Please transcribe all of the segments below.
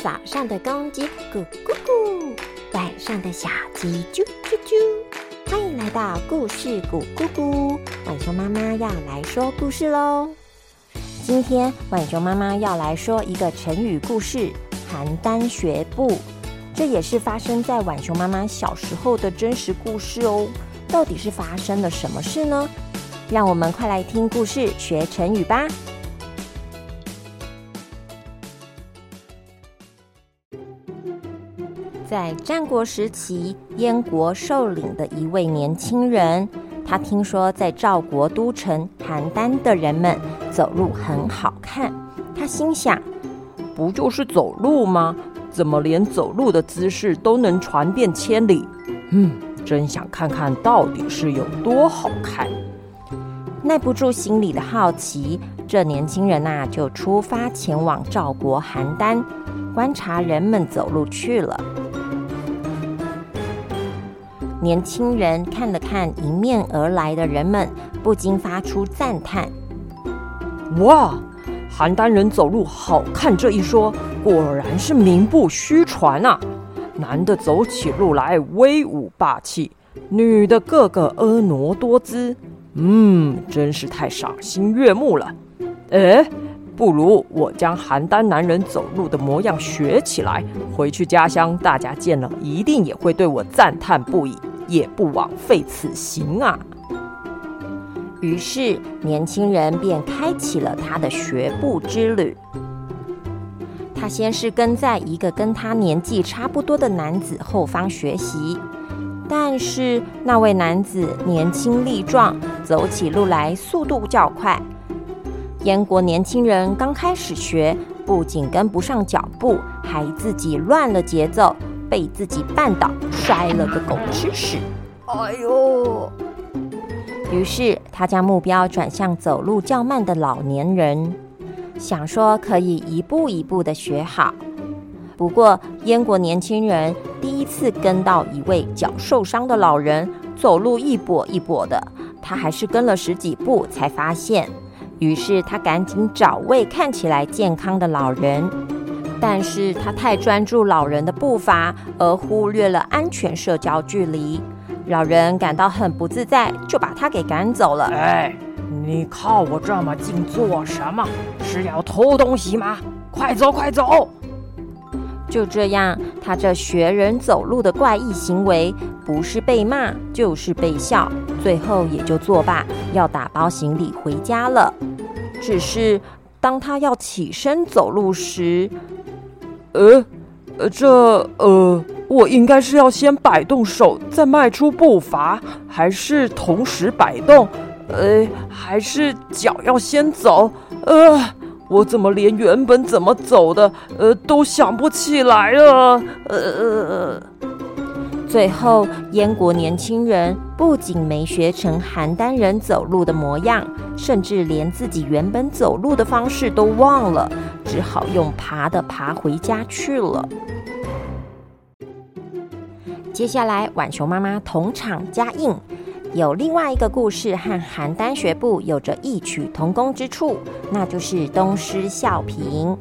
早上的公鸡咕咕咕，晚上的小鸡啾啾啾。欢迎来到故事咕咕咕，浣熊妈妈要来说故事喽。今天浣熊妈妈要来说一个成语故事——邯郸学步。这也是发生在浣熊妈妈小时候的真实故事哦。到底是发生了什么事呢？让我们快来听故事学成语吧。在战国时期，燕国受领的一位年轻人，他听说在赵国都城邯郸的人们走路很好看，他心想：不就是走路吗？怎么连走路的姿势都能传遍千里？嗯，真想看看到底是有多好看。耐不住心里的好奇，这年轻人呐就出发前往赵国邯郸，观察人们走路去了。年轻人看了看迎面而来的人们，不禁发出赞叹：“哇，邯郸人走路好看这一说，果然是名不虚传啊！男的走起路来威武霸气，女的个个婀娜多姿，嗯，真是太赏心悦目了。哎，不如我将邯郸男人走路的模样学起来，回去家乡，大家见了一定也会对我赞叹不已。”也不枉费此行啊！于是年轻人便开启了他的学步之旅。他先是跟在一个跟他年纪差不多的男子后方学习，但是那位男子年轻力壮，走起路来速度较快。燕国年轻人刚开始学，不仅跟不上脚步，还自己乱了节奏。被自己绊倒，摔了个狗吃屎！哎呦！于是他将目标转向走路较慢的老年人，想说可以一步一步的学好。不过燕国年轻人第一次跟到一位脚受伤的老人，走路一跛一跛的，他还是跟了十几步才发现。于是他赶紧找位看起来健康的老人。但是他太专注老人的步伐，而忽略了安全社交距离。老人感到很不自在，就把他给赶走了。哎，你靠我这么近做什么？是要偷东西吗？快走，快走！就这样，他这学人走路的怪异行为，不是被骂就是被笑，最后也就作罢，要打包行李回家了。只是当他要起身走路时，呃，呃，这呃，我应该是要先摆动手，再迈出步伐，还是同时摆动？呃，还是脚要先走？呃，我怎么连原本怎么走的，呃，都想不起来了？呃。最后，燕国年轻人不仅没学成邯郸人走路的模样，甚至连自己原本走路的方式都忘了，只好用爬的爬回家去了。接下来，浣熊妈妈同场加印，有另外一个故事和邯郸学步有着异曲同工之处，那就是东施效颦。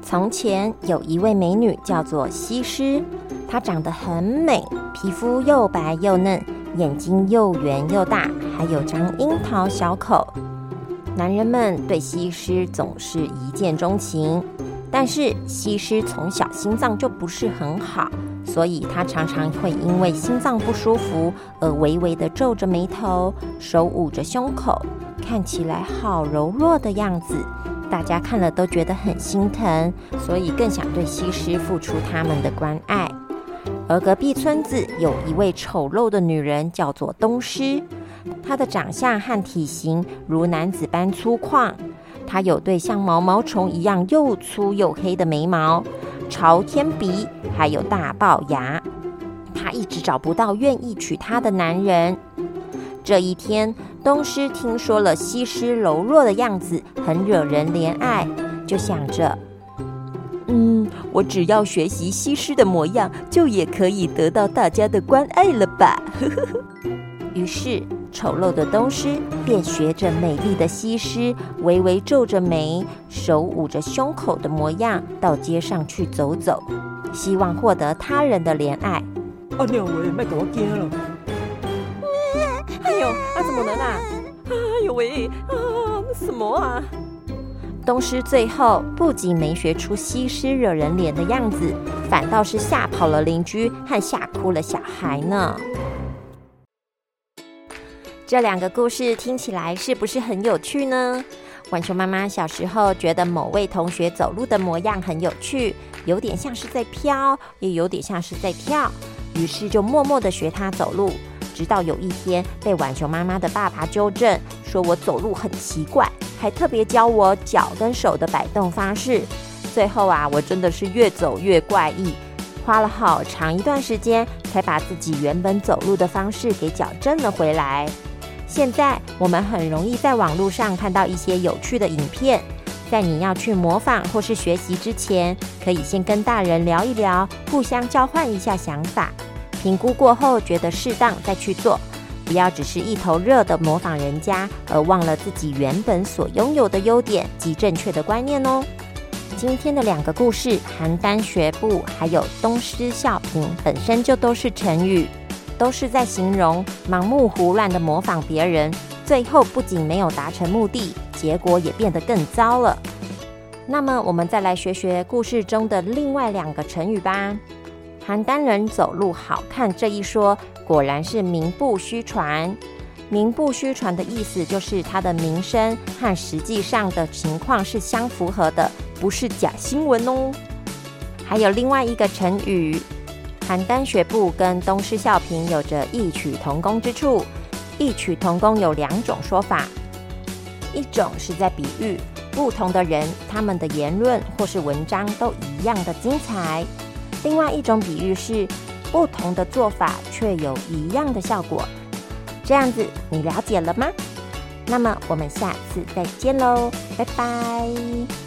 从前有一位美女叫做西施。她长得很美，皮肤又白又嫩，眼睛又圆又大，还有张樱桃小口。男人们对西施总是一见钟情，但是西施从小心脏就不是很好，所以她常常会因为心脏不舒服而微微的皱着眉头，手捂着胸口，看起来好柔弱的样子。大家看了都觉得很心疼，所以更想对西施付出他们的关爱。而隔壁村子有一位丑陋的女人，叫做东施。她的长相和体型如男子般粗犷，她有对像毛毛虫一样又粗又黑的眉毛、朝天鼻，还有大龅牙。她一直找不到愿意娶她的男人。这一天，东施听说了西施柔弱的样子很惹人怜爱，就想着。嗯，我只要学习西施的模样，就也可以得到大家的关爱了吧？于是，丑陋的东施便学着美丽的西施，微微皱着眉，手捂着胸口的模样到街上去走走，希望获得他人的怜爱。阿娘喂，别给我惊了！哎呦，啊怎么了啦？哎呦喂，啊什么啊？东施最后不仅没学出西施惹人怜的样子，反倒是吓跑了邻居和吓哭了小孩呢。这两个故事听起来是不是很有趣呢？浣熊妈妈小时候觉得某位同学走路的模样很有趣，有点像是在飘，也有点像是在跳，于是就默默的学他走路。直到有一天被浣熊妈妈的爸爸纠正，说我走路很奇怪，还特别教我脚跟手的摆动方式。最后啊，我真的是越走越怪异，花了好长一段时间才把自己原本走路的方式给矫正了回来。现在我们很容易在网络上看到一些有趣的影片，在你要去模仿或是学习之前，可以先跟大人聊一聊，互相交换一下想法。评估过后觉得适当再去做，不要只是一头热的模仿人家，而忘了自己原本所拥有的优点及正确的观念哦。今天的两个故事，邯郸学步还有东施效颦，本身就都是成语，都是在形容盲目胡乱的模仿别人，最后不仅没有达成目的，结果也变得更糟了。那么，我们再来学学故事中的另外两个成语吧。邯郸人走路好看这一说，果然是名不虚传。名不虚传的意思就是他的名声和实际上的情况是相符合的，不是假新闻哦。还有另外一个成语，邯郸学步跟东施效颦有着异曲同工之处。异曲同工有两种说法，一种是在比喻不同的人，他们的言论或是文章都一样的精彩。另外一种比喻是，不同的做法却有一样的效果。这样子，你了解了吗？那么我们下次再见喽，拜拜。